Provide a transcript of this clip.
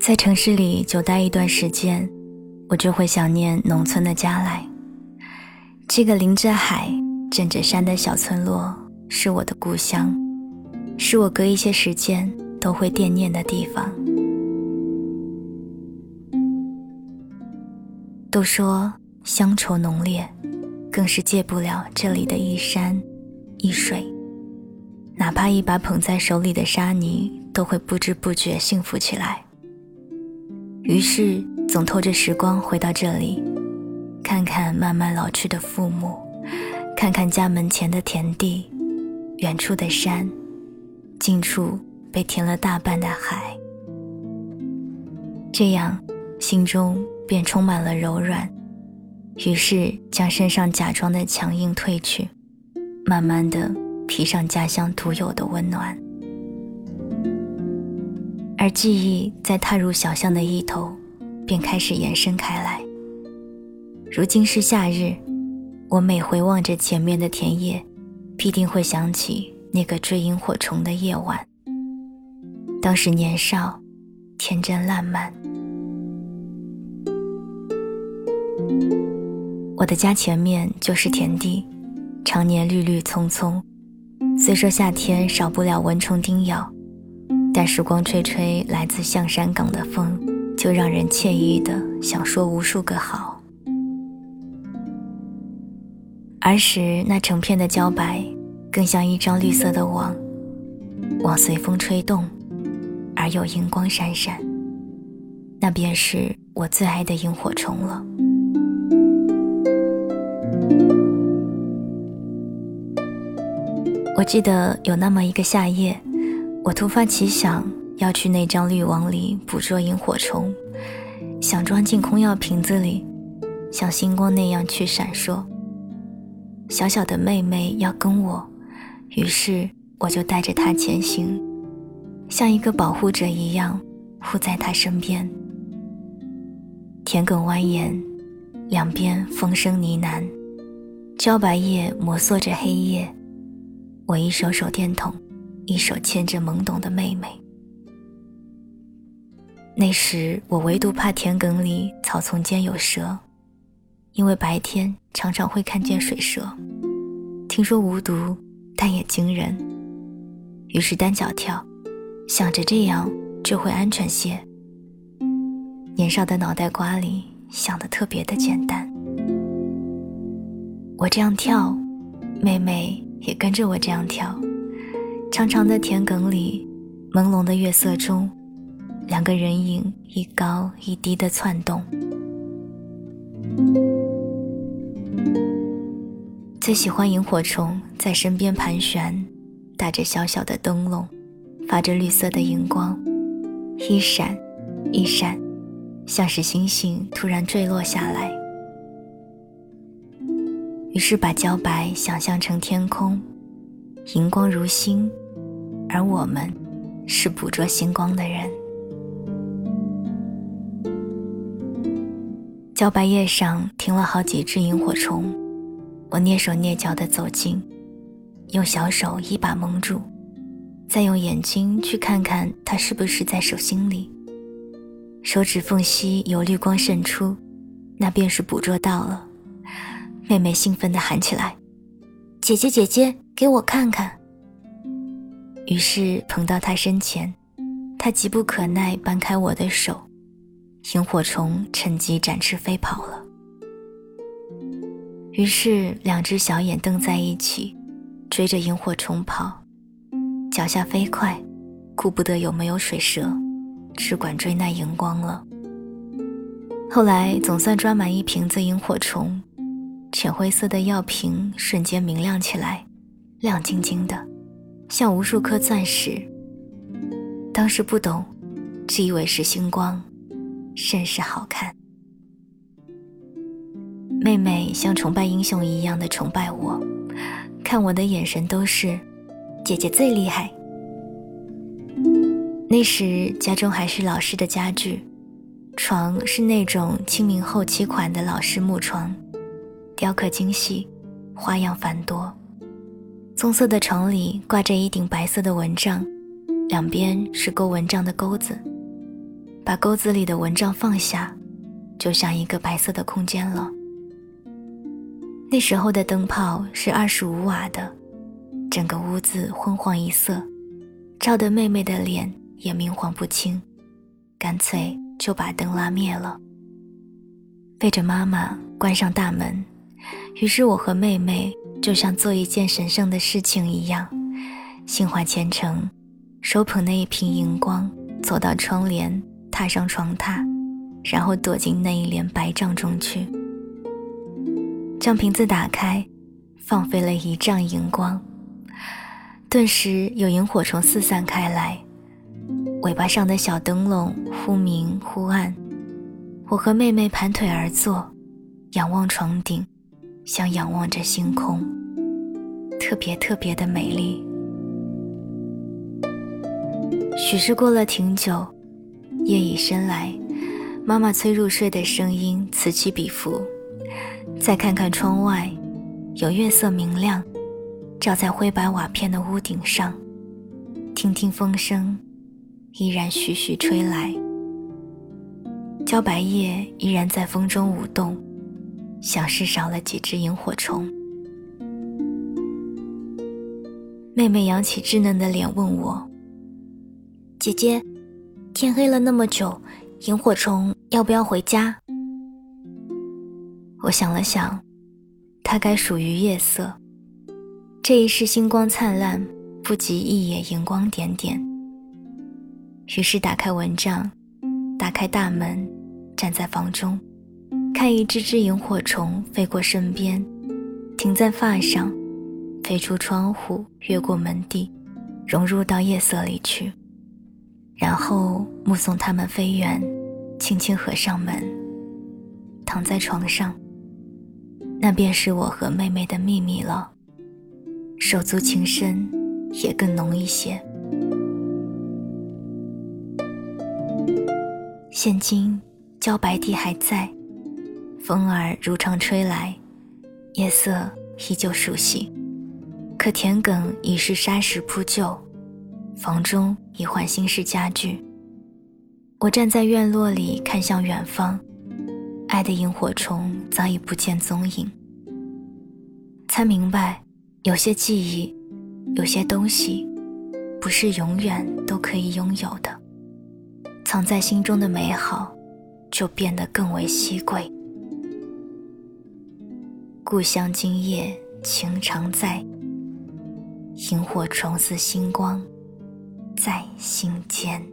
在城市里久待一段时间，我就会想念农村的家来。这个临着海、枕着山的小村落，是我的故乡，是我隔一些时间都会惦念的地方。都说乡愁浓烈，更是戒不了这里的一山一水。哪怕一把捧在手里的沙泥，都会不知不觉幸福起来。于是，总拖着时光回到这里，看看慢慢老去的父母，看看家门前的田地，远处的山，近处被填了大半的海。这样，心中便充满了柔软。于是，将身上假装的强硬褪去，慢慢的披上家乡独有的温暖。而记忆在踏入小巷的一头，便开始延伸开来。如今是夏日，我每回望着前面的田野，必定会想起那个追萤火虫的夜晚。当时年少，天真烂漫。我的家前面就是田地，常年绿绿葱葱。虽说夏天少不了蚊虫叮咬。但时光吹吹来自象山港的风，就让人惬意的想说无数个好。儿时那成片的茭白，更像一张绿色的网，网随风吹动，而有荧光闪闪。那便是我最爱的萤火虫了。我记得有那么一个夏夜。我突发奇想，要去那张滤网里捕捉萤火虫，想装进空药瓶子里，像星光那样去闪烁。小小的妹妹要跟我，于是我就带着她前行，像一个保护者一样护在她身边。田埂蜿蜒，两边风声呢喃，茭白叶摩挲着黑夜，我一手手电筒。一手牵着懵懂的妹妹。那时我唯独怕田埂里草丛间有蛇，因为白天常常会看见水蛇，听说无毒，但也惊人。于是单脚跳，想着这样就会安全些。年少的脑袋瓜里想的特别的简单。我这样跳，妹妹也跟着我这样跳。长长的田埂里，朦胧的月色中，两个人影一高一低的窜动。最喜欢萤火虫在身边盘旋，打着小小的灯笼，发着绿色的荧光，一闪一闪，像是星星突然坠落下来。于是把茭白想象成天空，荧光如星。而我们，是捕捉星光的人。茭白叶上停了好几只萤火虫，我蹑手蹑脚地走近，用小手一把蒙住，再用眼睛去看看它是不是在手心里。手指缝隙有绿光渗出，那便是捕捉到了。妹妹兴奋地喊起来：“姐姐，姐姐，给我看看！”于是捧到他身前，他急不可耐搬开我的手，萤火虫趁机展翅飞跑了。于是两只小眼瞪在一起，追着萤火虫跑，脚下飞快，顾不得有没有水蛇，只管追那荧光了。后来总算抓满一瓶子萤火虫，浅灰色的药瓶瞬间明亮起来，亮晶晶的。像无数颗钻石。当时不懂，只以为是星光，甚是好看。妹妹像崇拜英雄一样的崇拜我，看我的眼神都是姐姐最厉害。那时家中还是老式的家具，床是那种清明后期款的老式木床，雕刻精细，花样繁多。棕色的床里挂着一顶白色的蚊帐，两边是勾蚊帐的钩子。把钩子里的蚊帐放下，就像一个白色的空间了。那时候的灯泡是二十五瓦的，整个屋子昏黄一色，照得妹妹的脸也明晃不清，干脆就把灯拉灭了。背着妈妈关上大门，于是我和妹妹就像做一件神圣的事情一样，心怀虔诚，手捧那一瓶荧光，走到窗帘，踏上床榻，然后躲进那一帘白帐中去。将瓶子打开，放飞了一丈荧光，顿时有萤火虫四散开来，尾巴上的小灯笼忽明忽暗。我和妹妹盘腿而坐，仰望床顶，像仰望着星空，特别特别的美丽。许是过了挺久，夜已深来，妈妈催入睡的声音此起彼伏。再看看窗外，有月色明亮，照在灰白瓦片的屋顶上。听听风声，依然徐徐吹来。茭白叶依然在风中舞动，像是少了几只萤火虫。妹妹扬起稚嫩的脸问我：“姐姐，天黑了那么久，萤火虫要不要回家？”我想了想，它该属于夜色。这一世星光灿烂，不及一夜荧光点点。于是打开蚊帐，打开大门。站在房中，看一只只萤火虫飞过身边，停在发上，飞出窗户，越过门地，融入到夜色里去。然后目送它们飞远，轻轻合上门，躺在床上。那便是我和妹妹的秘密了，手足情深也更浓一些。现今。茭白地还在，风儿如常吹来，夜色依旧熟悉。可田埂已是沙石铺就，房中已换新式家具。我站在院落里看向远方，爱的萤火虫早已不见踪影。才明白，有些记忆，有些东西，不是永远都可以拥有的。藏在心中的美好。就变得更为稀贵。故乡今夜情常在，萤火虫似星光，在心间。